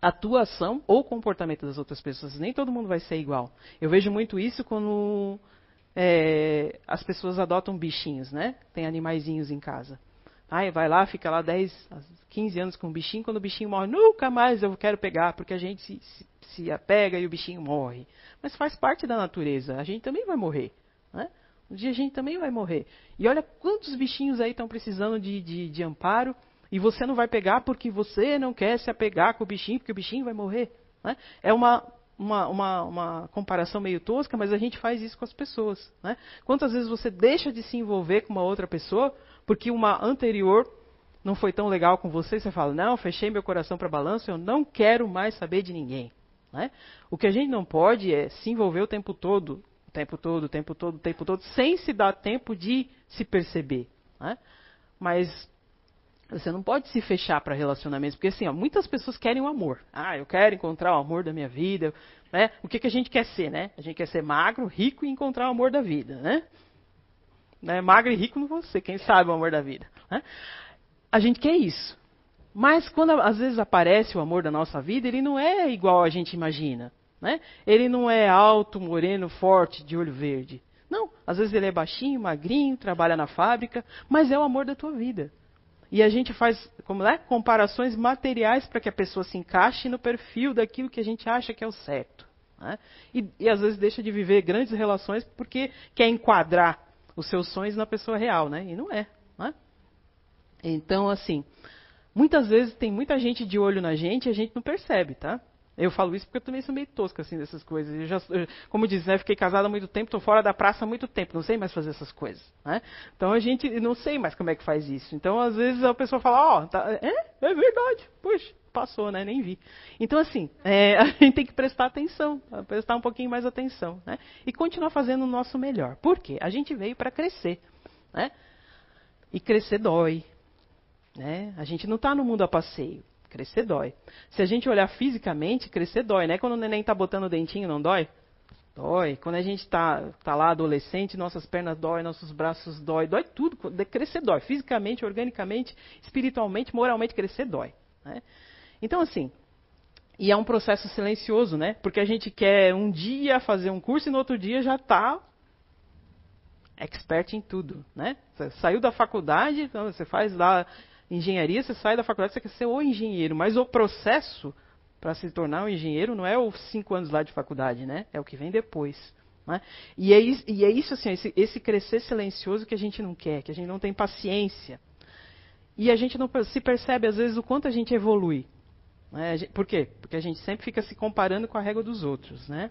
[SPEAKER 2] atuação ou comportamento das outras pessoas. Nem todo mundo vai ser igual. Eu vejo muito isso quando é, as pessoas adotam bichinhos, né? Tem animaizinhos em casa. Aí vai lá, fica lá 10, 15 anos com o bichinho, quando o bichinho morre, nunca mais eu quero pegar, porque a gente se, se, se apega e o bichinho morre. Mas faz parte da natureza, a gente também vai morrer. Né? Um dia a gente também vai morrer. E olha quantos bichinhos aí estão precisando de, de, de amparo e você não vai pegar porque você não quer se apegar com o bichinho, porque o bichinho vai morrer. Né? É uma, uma, uma, uma, comparação meio tosca, mas a gente faz isso com as pessoas. Né? Quantas vezes você deixa de se envolver com uma outra pessoa porque uma anterior não foi tão legal com você, você fala, não, fechei meu coração para balanço, eu não quero mais saber de ninguém. Né? O que a gente não pode é se envolver o tempo todo, o tempo todo, o tempo todo, o tempo todo, sem se dar tempo de se perceber. Né? Mas você não pode se fechar para relacionamentos, porque assim, ó, muitas pessoas querem o amor. Ah, eu quero encontrar o amor da minha vida. Né? O que, que a gente quer ser, né? A gente quer ser magro, rico e encontrar o amor da vida, né? Né? Magro e rico não você, quem sabe o amor da vida. Né? A gente quer isso. Mas quando às vezes aparece o amor da nossa vida, ele não é igual a gente imagina. Né? Ele não é alto, moreno, forte, de olho verde. Não, às vezes ele é baixinho, magrinho, trabalha na fábrica, mas é o amor da tua vida. E a gente faz como é? comparações materiais para que a pessoa se encaixe no perfil daquilo que a gente acha que é o certo. Né? E, e, às vezes deixa de viver grandes relações porque quer enquadrar os seus sonhos na pessoa real, né? E não é. Né? Então, assim, muitas vezes tem muita gente de olho na gente e a gente não percebe, tá? Eu falo isso porque eu também sou meio tosca assim dessas coisas. Eu já, eu, como diz, né, fiquei casada há muito tempo, estou fora da praça há muito tempo, não sei mais fazer essas coisas. Né? Então a gente não sei mais como é que faz isso. Então às vezes a pessoa fala, ó, oh, tá, é, é verdade, puxa, passou, né? Nem vi. Então assim, é, a gente tem que prestar atenção, prestar um pouquinho mais atenção, né? E continuar fazendo o nosso melhor. Por quê? A gente veio para crescer, né? E crescer dói, né? A gente não está no mundo a passeio. Crescer dói. Se a gente olhar fisicamente, crescer dói, né? Quando o neném está botando o dentinho, não dói? Dói. Quando a gente está tá lá adolescente, nossas pernas dói, nossos braços dói, dói tudo. Crescer dói. Fisicamente, organicamente, espiritualmente, moralmente, crescer dói. Né? Então, assim, e é um processo silencioso, né? Porque a gente quer um dia fazer um curso e no outro dia já está expert em tudo, né? Você saiu da faculdade, então você faz lá engenharia, você sai da faculdade, você quer ser o engenheiro, mas o processo para se tornar um engenheiro não é os cinco anos lá de faculdade, né? É o que vem depois. Né? E, é, e, é, isso, assim, esse, esse, crescer silencioso que a gente não quer, que a gente não tem paciência. E a gente não se percebe, às vezes, o quanto a gente evolui. Né? Por quê? Porque a gente sempre fica se comparando com a régua dos outros. Né?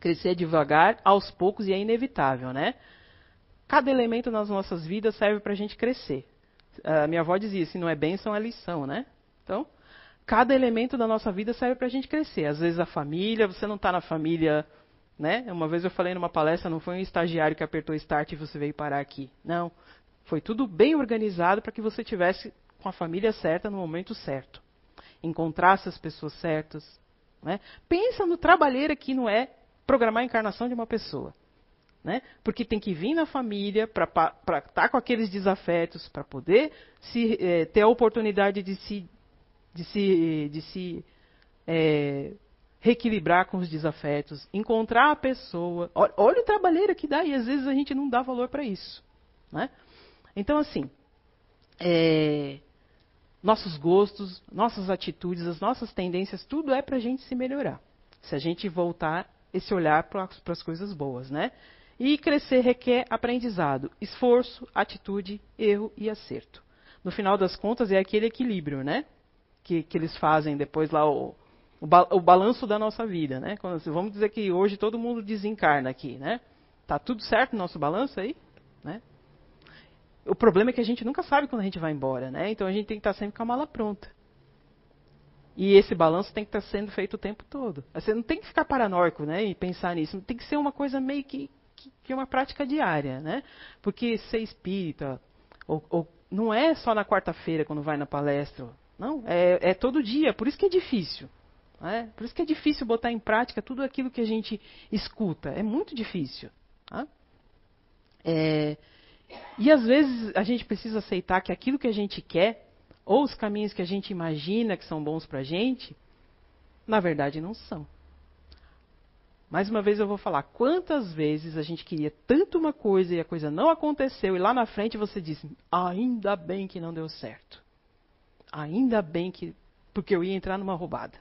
[SPEAKER 2] Crescer devagar, aos poucos, e é inevitável. Né? Cada elemento nas nossas vidas serve para a gente crescer a minha avó dizia, se não é bênção, é lição, né? Então, cada elemento da nossa vida serve para a gente crescer. Às vezes a família, você não está na família, né? Uma vez eu falei numa palestra, não foi um estagiário que apertou start e você veio parar aqui. Não. Foi tudo bem organizado para que você tivesse com a família certa no momento certo. Encontrasse as pessoas certas. Né? Pensa no trabalheiro que não é programar a encarnação de uma pessoa. Né? Porque tem que vir na família para estar tá com aqueles desafetos, para poder se, é, ter a oportunidade de se, de se, de se é, reequilibrar com os desafetos, encontrar a pessoa. Olha, olha o trabalheiro que dá, e às vezes a gente não dá valor para isso. Né? Então, assim, é, nossos gostos, nossas atitudes, as nossas tendências, tudo é para a gente se melhorar. Se a gente voltar esse olhar para as coisas boas, né? E crescer requer aprendizado, esforço, atitude, erro e acerto. No final das contas, é aquele equilíbrio, né? Que, que eles fazem depois lá, o, o, ba o balanço da nossa vida, né? Quando, vamos dizer que hoje todo mundo desencarna aqui, né? Tá tudo certo no nosso balanço aí? Né? O problema é que a gente nunca sabe quando a gente vai embora, né? Então a gente tem que estar sempre com a mala pronta. E esse balanço tem que estar sendo feito o tempo todo. Você não tem que ficar paranoico, né? E pensar nisso. Tem que ser uma coisa meio que que é uma prática diária, né? Porque ser espírita, ou, ou não é só na quarta-feira quando vai na palestra, não, é, é, todo dia, por isso que é difícil. Né? Por isso que é difícil botar em prática tudo aquilo que a gente escuta, é muito difícil. Tá? É, e às vezes a gente precisa aceitar que aquilo que a gente quer, ou os caminhos que a gente imagina que são bons para a gente, na verdade não são. Mais uma vez eu vou falar, quantas vezes a gente queria tanto uma coisa e a coisa não aconteceu e lá na frente você disse, ainda bem que não deu certo. Ainda bem que, porque eu ia entrar numa roubada.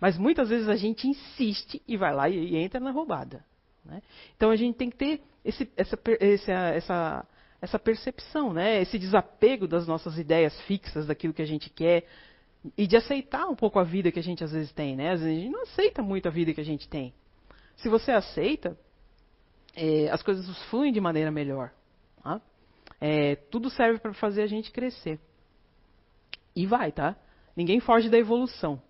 [SPEAKER 2] Mas muitas vezes a gente insiste e vai lá e, e entra na roubada. Né? Então a gente tem que ter esse, essa, essa, essa, essa percepção, né? esse desapego das nossas ideias fixas, daquilo que a gente quer, e de aceitar um pouco a vida que a gente às vezes tem. Né? Às vezes a gente não aceita muito a vida que a gente tem. Se você aceita, é, as coisas fluem de maneira melhor. Tá? É, tudo serve para fazer a gente crescer. E vai, tá? Ninguém foge da evolução.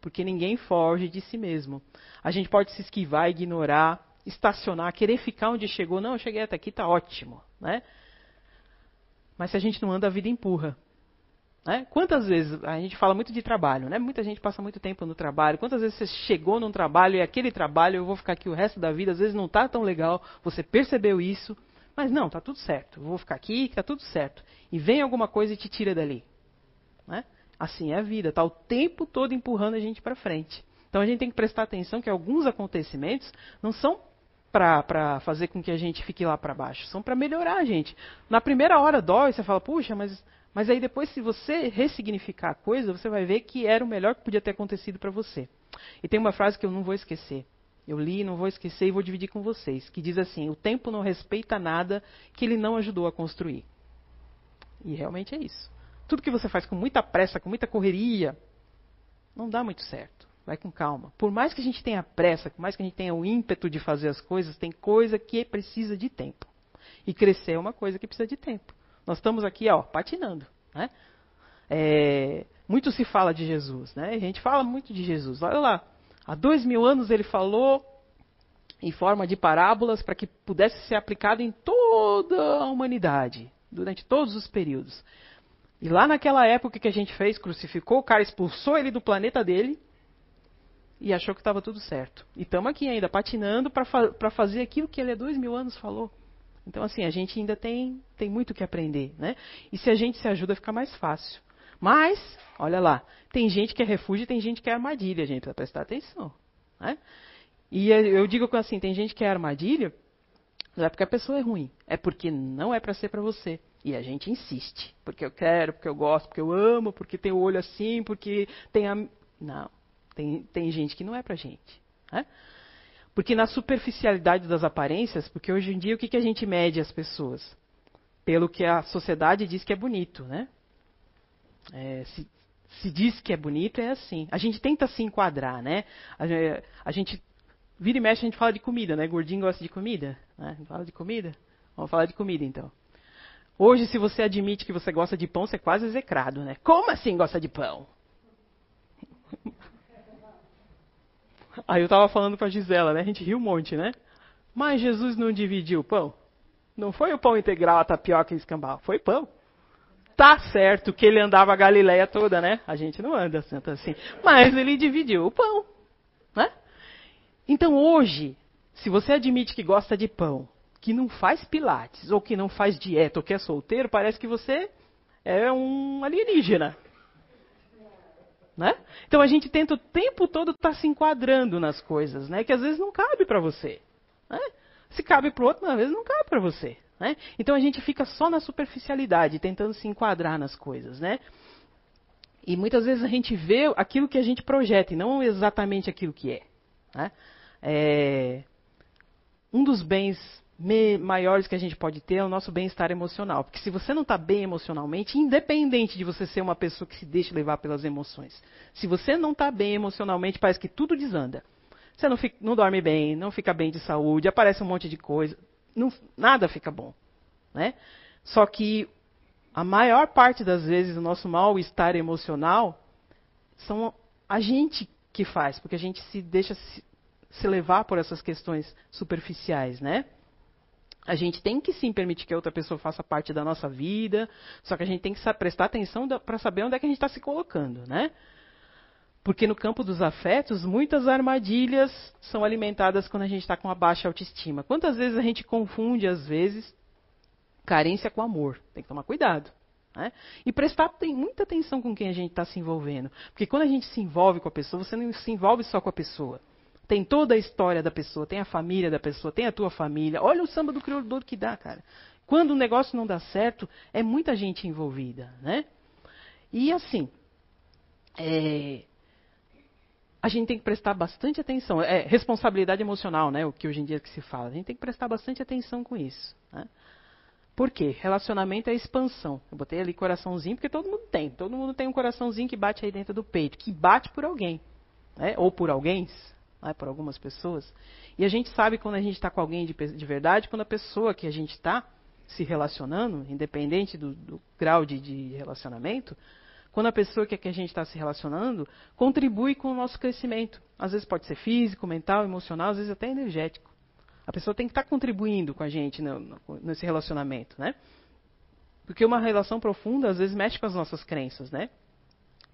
[SPEAKER 2] Porque ninguém foge de si mesmo. A gente pode se esquivar, ignorar, estacionar, querer ficar onde chegou. Não, eu cheguei até aqui, tá ótimo. Né? Mas se a gente não anda, a vida empurra. Né? Quantas vezes a gente fala muito de trabalho, né? Muita gente passa muito tempo no trabalho. Quantas vezes você chegou num trabalho e aquele trabalho eu vou ficar aqui o resto da vida, às vezes não está tão legal, você percebeu isso, mas não, está tudo certo. Vou ficar aqui, está tudo certo. E vem alguma coisa e te tira dali. Né? Assim é a vida, está o tempo todo empurrando a gente para frente. Então a gente tem que prestar atenção que alguns acontecimentos não são para fazer com que a gente fique lá para baixo, são para melhorar a gente. Na primeira hora dói, você fala, puxa, mas, mas aí depois, se você ressignificar a coisa, você vai ver que era o melhor que podia ter acontecido para você. E tem uma frase que eu não vou esquecer. Eu li, não vou esquecer e vou dividir com vocês, que diz assim: o tempo não respeita nada que ele não ajudou a construir. E realmente é isso. Tudo que você faz com muita pressa, com muita correria, não dá muito certo. Vai com calma. Por mais que a gente tenha pressa, por mais que a gente tenha o ímpeto de fazer as coisas, tem coisa que precisa de tempo. E crescer é uma coisa que precisa de tempo. Nós estamos aqui, ó, patinando. Né? É, muito se fala de Jesus, né? A gente fala muito de Jesus. Olha lá, há dois mil anos ele falou em forma de parábolas para que pudesse ser aplicado em toda a humanidade, durante todos os períodos. E lá naquela época que a gente fez, crucificou o cara, expulsou ele do planeta dele e achou que estava tudo certo. E estamos aqui ainda patinando para fa fazer aquilo que ele há dois mil anos falou. Então, assim, a gente ainda tem, tem muito que aprender, né? E se a gente se ajuda, fica mais fácil. Mas, olha lá, tem gente que é refúgio e tem gente que é armadilha, gente, precisa prestar atenção. Né? E eu digo assim, tem gente que é armadilha, não é porque a pessoa é ruim, é porque não é para ser para você. E a gente insiste, porque eu quero, porque eu gosto, porque eu amo, porque tem o olho assim, porque tem a... Não, tem, tem gente que não é pra gente. Né? Porque na superficialidade das aparências, porque hoje em dia o que, que a gente mede as pessoas? Pelo que a sociedade diz que é bonito, né? É, se, se, diz que é bonito, é assim. A gente tenta se enquadrar, né? A, a, gente vira e mexe, a gente fala de comida, né? Gordinho gosta de comida, né? Fala de comida? Vamos falar de comida, então. Hoje, se você admite que você gosta de pão, você é quase execrado, né? Como assim gosta de pão? Aí eu estava falando com a Gisela, né? A gente riu um monte, né? Mas Jesus não dividiu o pão? Não foi o pão integral, a tapioca e escambau, foi pão. Tá certo que ele andava a Galileia toda, né? A gente não anda tanto assim. Mas ele dividiu o pão, né? Então hoje, se você admite que gosta de pão, que não faz pilates, ou que não faz dieta, ou que é solteiro, parece que você é um alienígena. Né? Então a gente tenta o tempo todo estar tá se enquadrando nas coisas, né? que às vezes não cabe para você. Né? Se cabe para o outro, às vezes não cabe para você. Né? Então a gente fica só na superficialidade, tentando se enquadrar nas coisas. Né? E muitas vezes a gente vê aquilo que a gente projeta e não exatamente aquilo que é. Né? é um dos bens maiores que a gente pode ter é o nosso bem-estar emocional. Porque se você não está bem emocionalmente, independente de você ser uma pessoa que se deixa levar pelas emoções, se você não está bem emocionalmente, parece que tudo desanda. Você não, fica, não, dorme bem, não fica bem de saúde, aparece um monte de coisa, não, nada fica bom. Né? Só que a maior parte das vezes o nosso mal-estar emocional são a gente que faz, porque a gente se deixa se, se levar por essas questões superficiais, né? A gente tem que sim permitir que a outra pessoa faça parte da nossa vida, só que a gente tem que prestar atenção para saber onde é que a gente está se colocando, né? Porque no campo dos afetos, muitas armadilhas são alimentadas quando a gente está com uma baixa autoestima. Quantas vezes a gente confunde, às vezes, carência com amor? Tem que tomar cuidado. Né? E prestar muita atenção com quem a gente está se envolvendo. Porque quando a gente se envolve com a pessoa, você não se envolve só com a pessoa. Tem toda a história da pessoa, tem a família da pessoa, tem a tua família. Olha o samba do crioulo que dá, cara. Quando o negócio não dá certo, é muita gente envolvida, né? E assim, é, a gente tem que prestar bastante atenção. É responsabilidade emocional, né? O que hoje em dia que se fala. A gente tem que prestar bastante atenção com isso. Né? Por quê? Relacionamento é expansão. Eu botei ali coraçãozinho porque todo mundo tem. Todo mundo tem um coraçãozinho que bate aí dentro do peito, que bate por alguém, né? ou por alguém, né, por algumas pessoas. E a gente sabe quando a gente está com alguém de, de, verdade, quando a pessoa que a gente está se relacionando, independente do, do grau de, de, relacionamento, quando a pessoa que, que a gente está se relacionando contribui com o nosso crescimento. Às vezes pode ser físico, mental, emocional, às vezes até energético. A pessoa tem que estar tá contribuindo com a gente no, no, nesse relacionamento, né? Porque uma relação profunda às vezes mexe com as nossas crenças, né?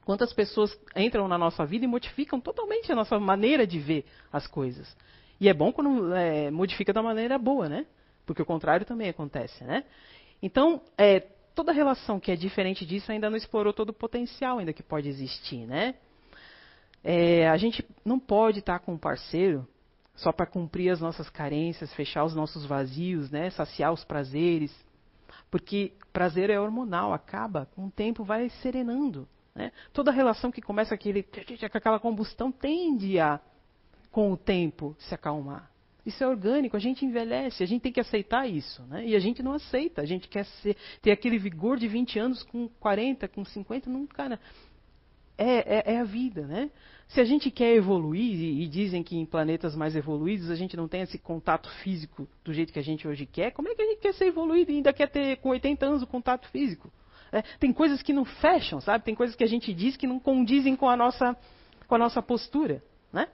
[SPEAKER 2] Quantas pessoas entram na nossa vida e modificam totalmente a nossa maneira de ver as coisas. E é bom quando é, modifica da maneira boa, né? Porque o contrário também acontece, né? Então, é, toda relação que é diferente disso ainda não explorou todo o potencial ainda que pode existir, né? É, a gente não pode estar com um parceiro só para cumprir as nossas carências, fechar os nossos vazios, né, saciar os prazeres, porque prazer é hormonal, acaba, com o tempo vai serenando. Né? Toda relação que começa aquele, com aquela combustão tende a, com o tempo, se acalmar. Isso é orgânico, a gente envelhece, a gente tem que aceitar isso. Né? E a gente não aceita, a gente quer ser, ter aquele vigor de 20 anos com 40, com 50, não, cara. É, é, é, a vida, né? Se a gente quer evoluir, e, e, dizem que em planetas mais evoluídos a gente não tem esse contato físico do jeito que a gente hoje quer, como é que a gente quer ser evoluído e ainda quer ter com 80 anos o contato físico? É, tem coisas que não fecham, sabe? Tem coisas que a gente diz que não condizem com a nossa, com a nossa postura, né?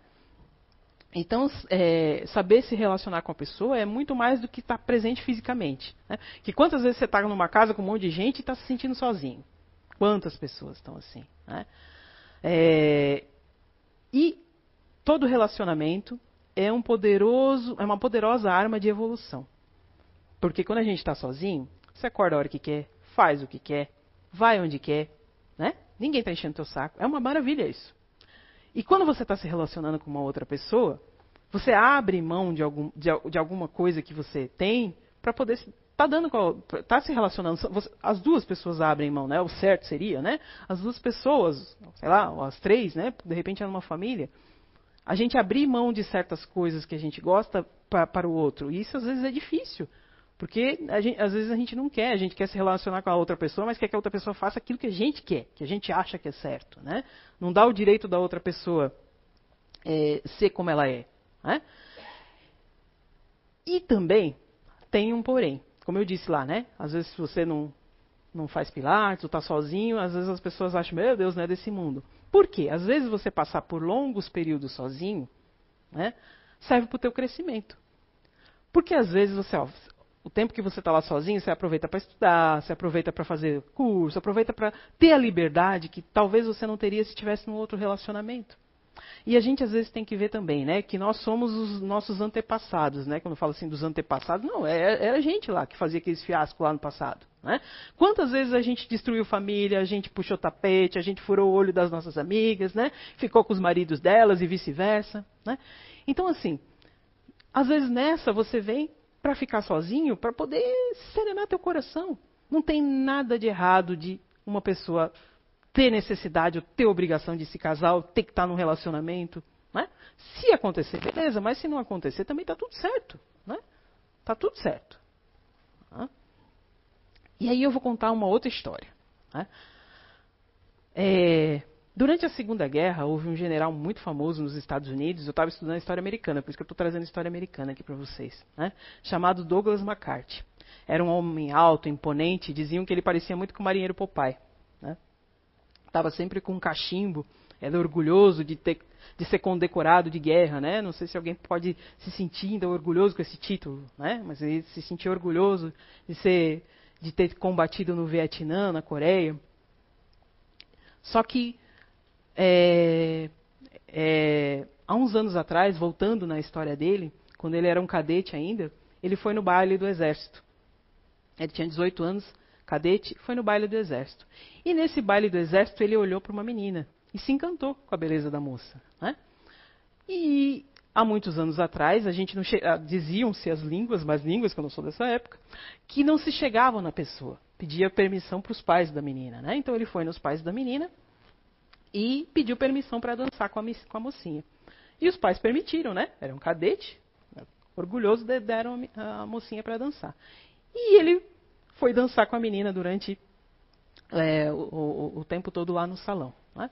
[SPEAKER 2] Então, é, saber se relacionar com a pessoa é muito mais do que estar tá presente fisicamente. Né? Que quantas vezes você está numa casa com um monte de gente e está se sentindo sozinho? Quantas pessoas estão assim? Né? É, e todo relacionamento é um poderoso, é uma poderosa arma de evolução. Porque quando a gente está sozinho, você acorda a hora que quer, faz o que quer, vai onde quer, né? Ninguém está enchendo teu saco. É uma maravilha isso. E quando você está se relacionando com uma outra pessoa, você abre mão de, algum, de, de alguma coisa que você tem para poder tá dando tá se relacionando. As duas pessoas abrem mão né? O certo seria né? As duas pessoas sei lá as três né? De repente é numa família. A gente abrir mão de certas coisas que a gente gosta para o outro. E isso às vezes é difícil porque gente, às vezes a gente não quer, a gente quer se relacionar com a outra pessoa, mas quer que a outra pessoa faça aquilo que a gente quer, que a gente acha que é certo. Né? Não dá o direito da outra pessoa é, ser como ela é. Né? E também tem um porém. Como eu disse lá, né? Às vezes você não, não faz pilates, ou está sozinho, às vezes as pessoas acham, meu Deus, não é desse mundo. Por quê? Às vezes você passar por longos períodos sozinho, né, serve para o teu crescimento. Porque às vezes você, ó, o tempo que você está lá sozinho, você aproveita para estudar, você aproveita para fazer curso, aproveita para ter a liberdade que talvez você não teria se estivesse num outro relacionamento. E a gente às vezes tem que ver também, né, que nós somos os nossos antepassados, né? Quando eu falo assim dos antepassados, não, é, era a gente lá que fazia aqueles fiascos lá no passado, né? Quantas vezes a gente destruiu família, a gente puxou tapete, a gente furou o olho das nossas amigas, né? Ficou com os maridos delas e vice-versa, né? Então assim, às vezes nessa você vem para ficar sozinho, para poder serenar teu coração. Não tem nada de errado de uma pessoa ter necessidade ou ter obrigação de se casar ou ter que estar num relacionamento. Né? Se acontecer, beleza, mas se não acontecer, também está tudo certo. Né? Tá tudo certo. Né? E aí eu vou contar uma outra história. Né? É, Durante a Segunda Guerra, houve um general muito famoso nos Estados Unidos, eu estava estudando história americana, por isso que eu estou trazendo história americana aqui para vocês, né? chamado Douglas MacArthur. Era um homem alto, imponente, diziam que ele parecia muito com o marinheiro Popeye. Né? Estava sempre com um cachimbo, era orgulhoso de, ter, de ser condecorado de guerra. Né? Não sei se alguém pode se sentir ainda orgulhoso com esse título, né? mas ele se sentia orgulhoso de, ser, de ter combatido no Vietnã, na Coreia. Só que é, é, há uns anos atrás, voltando na história dele, quando ele era um cadete ainda, ele foi no baile do exército. Ele tinha 18 anos, cadete, foi no baile do exército. E nesse baile do exército ele olhou para uma menina e se encantou com a beleza da moça. Né? E há muitos anos atrás, a gente não ah, diziam-se as línguas, mas línguas que eu não sou dessa época, que não se chegavam na pessoa. Pedia permissão para os pais da menina. Né? Então ele foi nos pais da menina e pediu permissão para dançar com a, com a, mocinha. E os pais permitiram, né? Era um cadete, orgulhoso, deram a, a mocinha para dançar. E ele foi dançar com a menina durante é, o, o, o, tempo todo lá no salão. Né?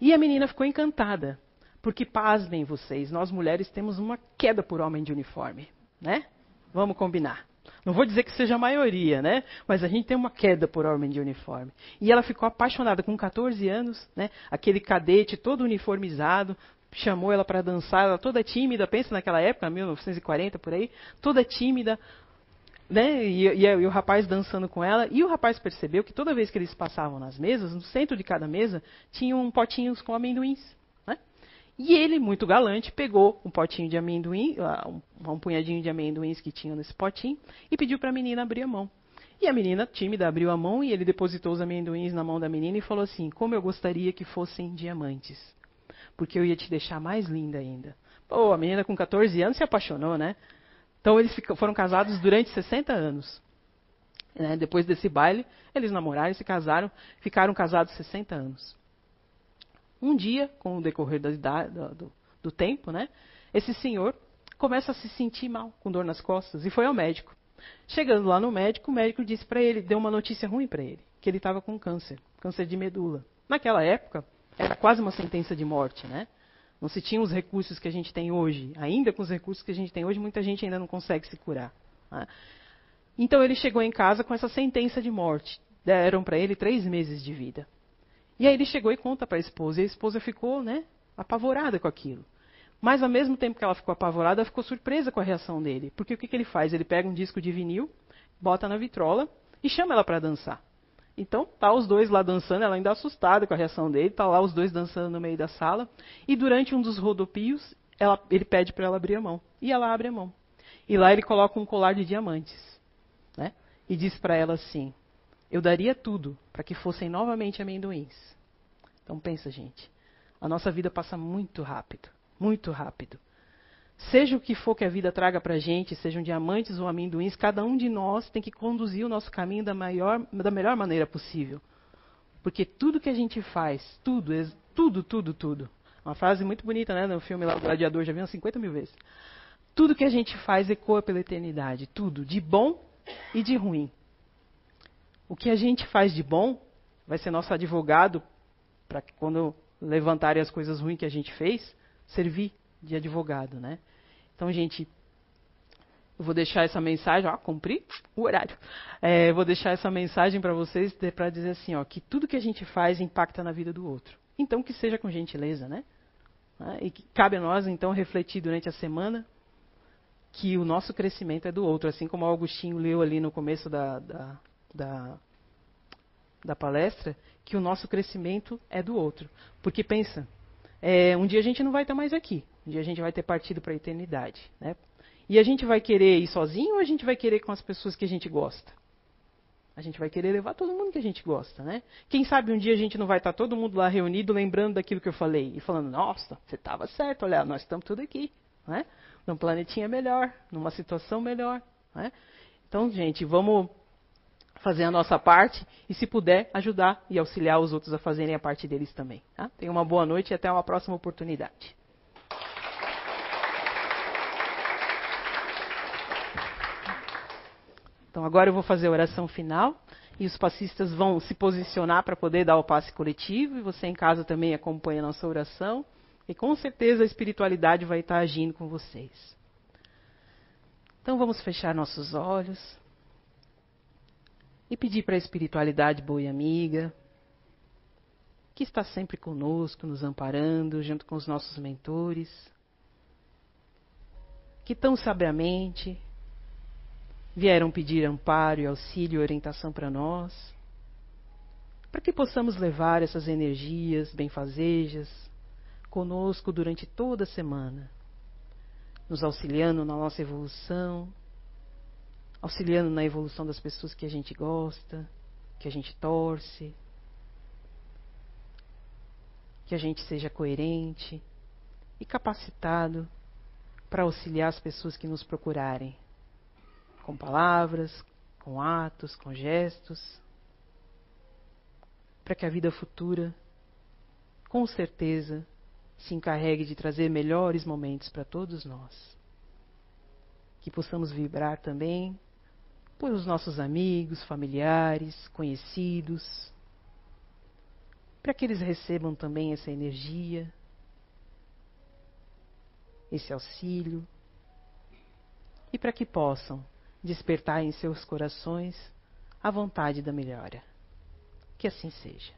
[SPEAKER 2] E a menina ficou encantada, porque pasmem vocês, nós mulheres temos uma queda por homem de uniforme, né? Vamos combinar. Não vou dizer que seja a maioria, né? Mas a gente tem uma queda por homem de uniforme. E ela ficou apaixonada com 14 anos, né? Aquele cadete todo uniformizado, chamou ela para dançar, ela toda tímida, pensa naquela época, 1940 por aí, toda tímida, né? E, e, e, o rapaz dançando com ela. E o rapaz percebeu que toda vez que eles passavam nas mesas, no centro de cada mesa, tinham potinhos com amendoins. E ele, muito galante, pegou um potinho de amendoim, ah, um, punhadinho de amendoins que tinha nesse potinho, e pediu para a menina abrir a mão. E a menina, tímida, abriu a mão e ele depositou os amendoins na mão da menina e falou assim: Como eu gostaria que fossem diamantes. porque eu ia te deixar mais linda ainda. Pô, a menina com 14 anos se apaixonou, né? Então eles foram casados durante 60 anos. Né? Depois desse baile, eles namoraram, se casaram, ficaram casados 60 anos. Um dia, com o decorrer da do, do tempo, né? Esse senhor começa a se sentir mal, com dor nas costas, e foi ao médico. Chegando lá no médico, o médico disse para ele, deu uma notícia ruim para ele, que ele estava com câncer, câncer de medula. Naquela época, era quase uma sentença de morte, né? Não se tinha os recursos que a gente tem hoje. Ainda com os recursos que a gente tem hoje, muita gente ainda não consegue se curar. Né? Então ele chegou em casa com essa sentença de morte. Deram para ele três meses de vida. E aí ele chegou e conta para a esposa. E a esposa ficou, né, apavorada com aquilo. Mas ao mesmo tempo que ela ficou apavorada, ela ficou surpresa com a reação dele. Porque o que, que ele faz? Ele pega um disco de vinil, bota na vitrola e chama ela para dançar. Então, tá os dois lá dançando, ela ainda assustada com a reação dele, tá lá os dois dançando no meio da sala, e durante um dos rodopios, ela, ele pede para ela abrir a mão. E ela abre a mão. E lá ele coloca um colar de diamantes, né? E diz para ela assim: "Eu daria tudo para que fossem novamente amendoins". Então pensa, gente. A nossa vida passa muito rápido muito rápido. Seja o que for que a vida traga para a gente, sejam diamantes ou amendoins, cada um de nós tem que conduzir o nosso caminho da, maior, da melhor maneira possível. Porque tudo que a gente faz, tudo, tudo, tudo, tudo. Uma frase muito bonita, né? No filme lá do Gladiador, já vi umas 50 mil vezes. Tudo que a gente faz ecoa pela eternidade. Tudo, de bom e de ruim. O que a gente faz de bom vai ser nosso advogado para que quando levantarem as coisas ruins que a gente fez, servir de advogado, né? Então, gente, eu vou deixar essa mensagem, ó, cumpri o horário. É, vou deixar essa mensagem para vocês para dizer assim, ó, que tudo que a gente faz impacta na vida do outro. Então, que seja com gentileza, né? né? E que cabe a nós, então, refletir durante a semana que o nosso crescimento é do outro, assim como o Augustinho leu ali no começo da, da, da, da palestra, que o nosso crescimento é do outro. Porque pensa, é, um dia a gente não vai estar mais aqui. Um dia a gente vai ter partido para a eternidade. Né? E a gente vai querer ir sozinho ou a gente vai querer com as pessoas que a gente gosta? A gente vai querer levar todo mundo que a gente gosta, né? Quem sabe um dia a gente não vai estar todo mundo lá reunido lembrando daquilo que eu falei e falando, nossa, você estava certo, olha, nós estamos tudo aqui, né? Num planetinha melhor, numa situação melhor, né? Então, gente, vamos fazer a nossa parte e, se puder, ajudar e auxiliar os outros a fazerem a parte deles também. Tá? Tenha uma boa noite e até uma próxima oportunidade. Então, agora eu vou fazer a oração final e os passistas vão se posicionar para poder dar o passe coletivo e você em casa também acompanha a nossa oração e com certeza a espiritualidade vai estar agindo com vocês. Então vamos fechar nossos olhos e pedir para a espiritualidade boa e amiga, que está sempre conosco, nos amparando, junto com os nossos mentores, que tão sabiamente vieram pedir amparo e auxílio e orientação para nós, para que possamos levar essas energias benfazejas conosco durante toda a semana, nos auxiliando na nossa evolução auxiliando na evolução das pessoas que a gente gosta, que a gente torce, que a gente seja coerente e capacitado para auxiliar as pessoas que nos procurarem, com palavras, com atos, com gestos, para que a vida futura, com certeza, se encarregue de trazer melhores momentos para todos nós. Que possamos vibrar também por os nossos amigos, familiares, conhecidos, para que eles recebam também essa energia, esse auxílio, e para que possam despertar em seus corações a vontade da melhora. Que assim seja.